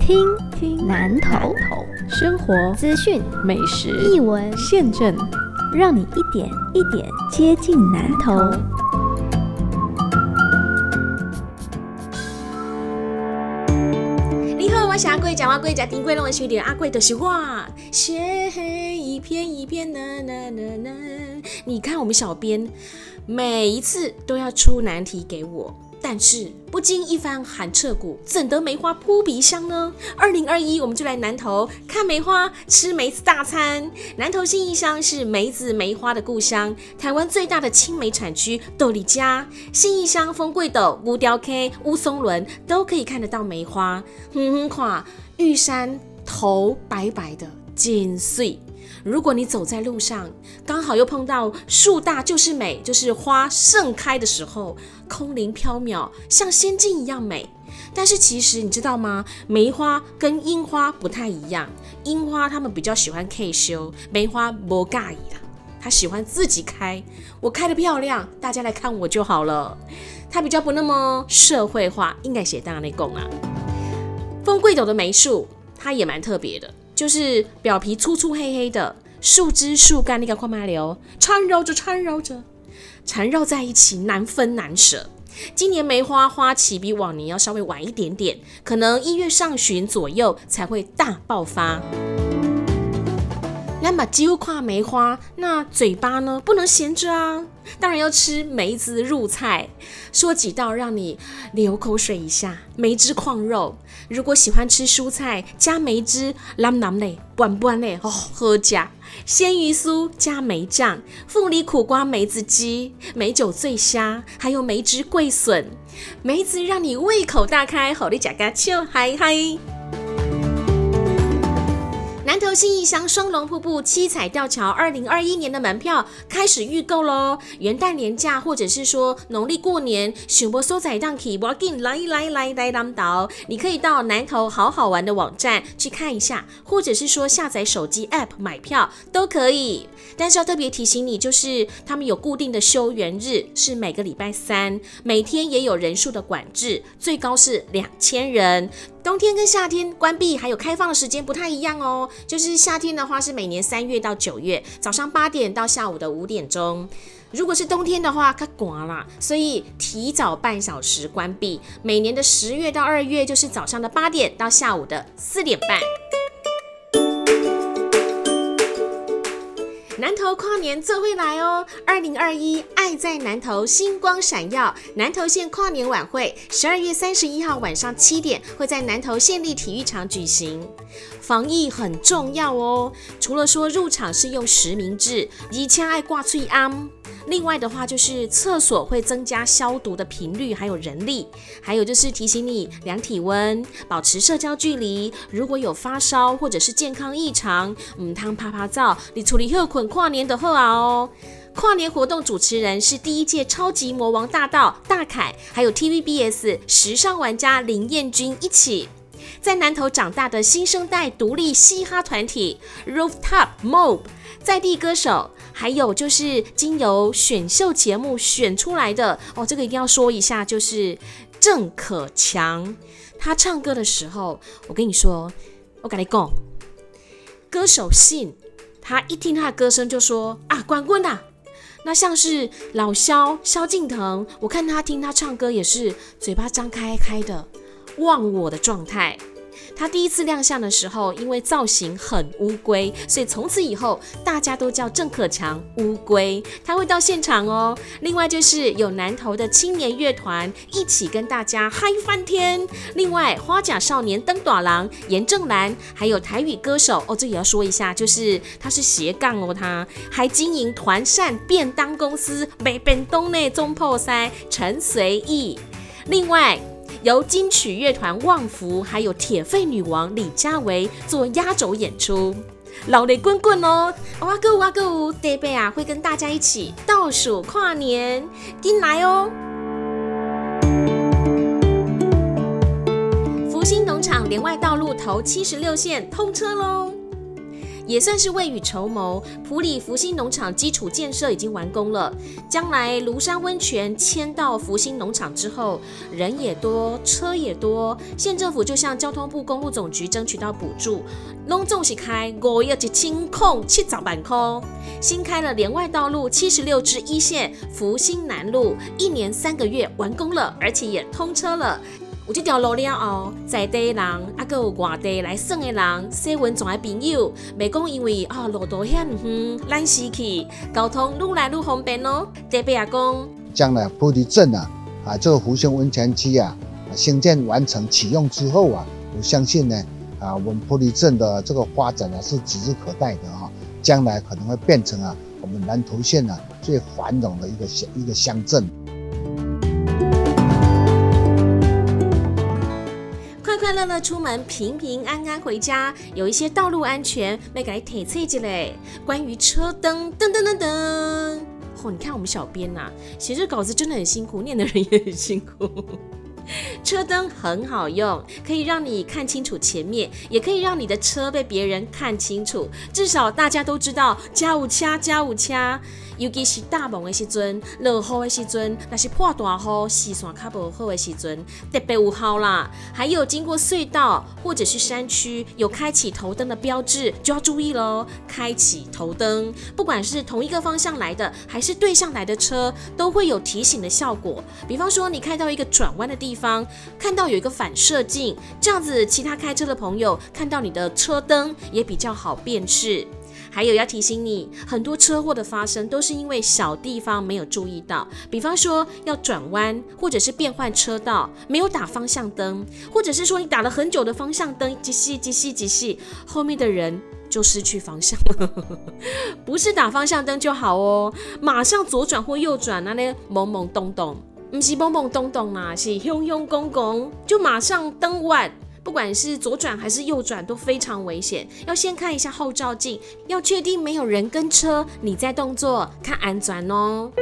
听听南头生活资讯美食译文，现政，让你一点一点接近南头。你好，我是阿贵，讲话贵，讲丁贵，让我学点阿贵的实话。雪黑一片一片，呐呐呐呐。你看我们小编每一次都要出难题给我，但是不经一番寒彻骨，怎得梅花扑鼻香呢？二零二一，我们就来南投看梅花，吃梅子大餐。南投信义乡是梅子梅花的故乡，台湾最大的青梅产区斗里家、信义乡、丰贵斗、乌雕 K、乌松仑都可以看得到梅花。哼哼垮，玉山头白白的，金碎。如果你走在路上，刚好又碰到树大就是美，就是花盛开的时候，空灵飘渺，像仙境一样美。但是其实你知道吗？梅花跟樱花不太一样，樱花他们比较喜欢 K 修，梅花不介意啦，他喜欢自己开，我开的漂亮，大家来看我就好了。它比较不那么社会化，应该写大内供啊。风贵斗的梅树，它也蛮特别的。就是表皮粗粗黑黑的，树枝树干那个快麻流缠绕着缠绕着，缠绕在一起难分难舍。今年梅花花期比往年要稍微晚一点点，可能一月上旬左右才会大爆发。那么揪跨梅花，那嘴巴呢不能闲着啊，当然要吃梅子入菜。说几道让你流口水一下，梅汁矿肉。如果喜欢吃蔬菜，加梅汁，蓝蓝嘞，拌拌嘞，哦，喝加鲜鱼酥加梅酱，凤梨苦瓜梅子鸡，梅酒醉虾，还有梅汁桂笋，梅子让你胃口大开，好的假嘎笑嗨嗨。南投信义乡双龙瀑布七彩吊桥，二零二一年的门票开始预购喽！元旦年假或者是说农历过年，选播收仔档期，我给来来来来当导，你可以到南投好好玩的网站去看一下，或者是说下载手机 App 买票都可以。但是要特别提醒你，就是他们有固定的休园日，是每个礼拜三，每天也有人数的管制，最高是两千人。冬天跟夏天关闭还有开放的时间不太一样哦，就是夏天的话是每年三月到九月，早上八点到下午的五点钟。如果是冬天的话，它刮啦，所以提早半小时关闭。每年的十月到二月就是早上的八点到下午的四点半。南投跨年最会来哦！二零二一爱在南投，星光闪耀。南投县跨年晚会，十二月三十一号晚上七点会在南投县立体育场举行。防疫很重要哦，除了说入场是用实名制，以前爱挂翠安。另外的话，就是厕所会增加消毒的频率，还有人力，还有就是提醒你量体温，保持社交距离。如果有发烧或者是健康异常，嗯，汤啪啪照，你处理后捆跨年的后啊哦。跨年活动主持人是第一届超级魔王大道大凯，还有 TVBS 时尚玩家林彦君一起。在南头长大的新生代独立嘻哈团体 Rooftop Mob，在地歌手。还有就是经由选秀节目选出来的哦，这个一定要说一下，就是郑可强，他唱歌的时候，我跟你说，我跟你讲，歌手信，他一听他的歌声就说啊，冠军呐，那像是老萧萧敬腾，我看他听他唱歌也是嘴巴张开开的，忘我的状态。他第一次亮相的时候，因为造型很乌龟，所以从此以后大家都叫郑可强乌龟。他会到现场哦。另外就是有南投的青年乐团一起跟大家嗨翻天。另外花甲少年登短郎严正兰，还有台语歌手哦，这也要说一下，就是他是斜杠哦，他还经营团扇便当公司北边东内中破塞陈随意。另外。由金曲乐团旺福，还有铁肺女王李佳薇做压轴演出，老雷滚滚哦！哇哥哇哥，这贝啊会跟大家一起倒数跨年，进来哦！福星农场连外道路头七十六线通车喽！也算是未雨绸缪。普里福星农场基础建设已经完工了，将来庐山温泉迁到福星农场之后，人也多，车也多，县政府就向交通部公路总局争取到补助，隆重是开五亿一千空七早板空，新开了连外道路七十六支一线福星南路，一年三个月完工了，而且也通车了。有这条路了后，在地人啊，佮有外地来耍的人，写文章的朋友，未讲因为啊路途遐远，咱失去交通愈来愈方便哦。特别啊讲，将来菩提镇啊，啊这个福兴温泉区啊，兴建完成启用之后啊，我相信呢，啊我们菩提镇的这个发展呢是指日可待的啊，将来可能会变成啊我们南投县啊最繁荣的一个乡一个乡镇。快乐乐出门，平平安安回家。有一些道路安全没给提刺激嘞。关于车灯，噔噔噔噔。嚯，你看我们小编呐，写这稿子真的很辛苦，念的人也很辛苦。车灯很好用，可以让你看清楚前面，也可以让你的车被别人看清楚。至少大家都知道加五掐加五掐。尤其是大雾的时阵、落雨的时阵，那是破大雨、视线较不好的时阵，特别有效啦。还有经过隧道或者是山区有开启头灯的标志，就要注意喽。开启头灯，不管是同一个方向来的，还是对向来的车，都会有提醒的效果。比方说，你开到一个转弯的地方，方看到有一个反射镜，这样子，其他开车的朋友看到你的车灯也比较好辨识。还有要提醒你，很多车祸的发生都是因为小地方没有注意到，比方说要转弯或者是变换车道，没有打方向灯，或者是说你打了很久的方向灯，急细急细急细，后面的人就失去方向了。不是打方向灯就好哦，马上左转或右转，那那懵懵懂懂，不是懵懵懂懂啦，是凶凶公公，就马上灯晚。不管是左转还是右转都非常危险，要先看一下后照镜，要确定没有人跟车，你在动作看安全哦。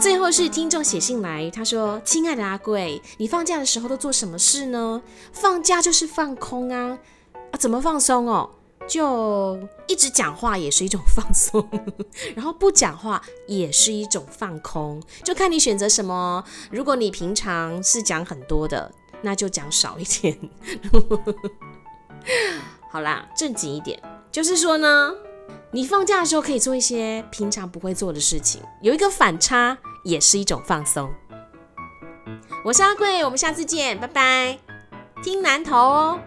最后是听众写信来，他说：“亲爱的阿贵，你放假的时候都做什么事呢？放假就是放空啊，啊，怎么放松哦？”就一直讲话也是一种放松，然后不讲话也是一种放空，就看你选择什么。如果你平常是讲很多的，那就讲少一点。好啦，正经一点，就是说呢，你放假的时候可以做一些平常不会做的事情，有一个反差也是一种放松。我是阿贵，我们下次见，拜拜。听南头哦。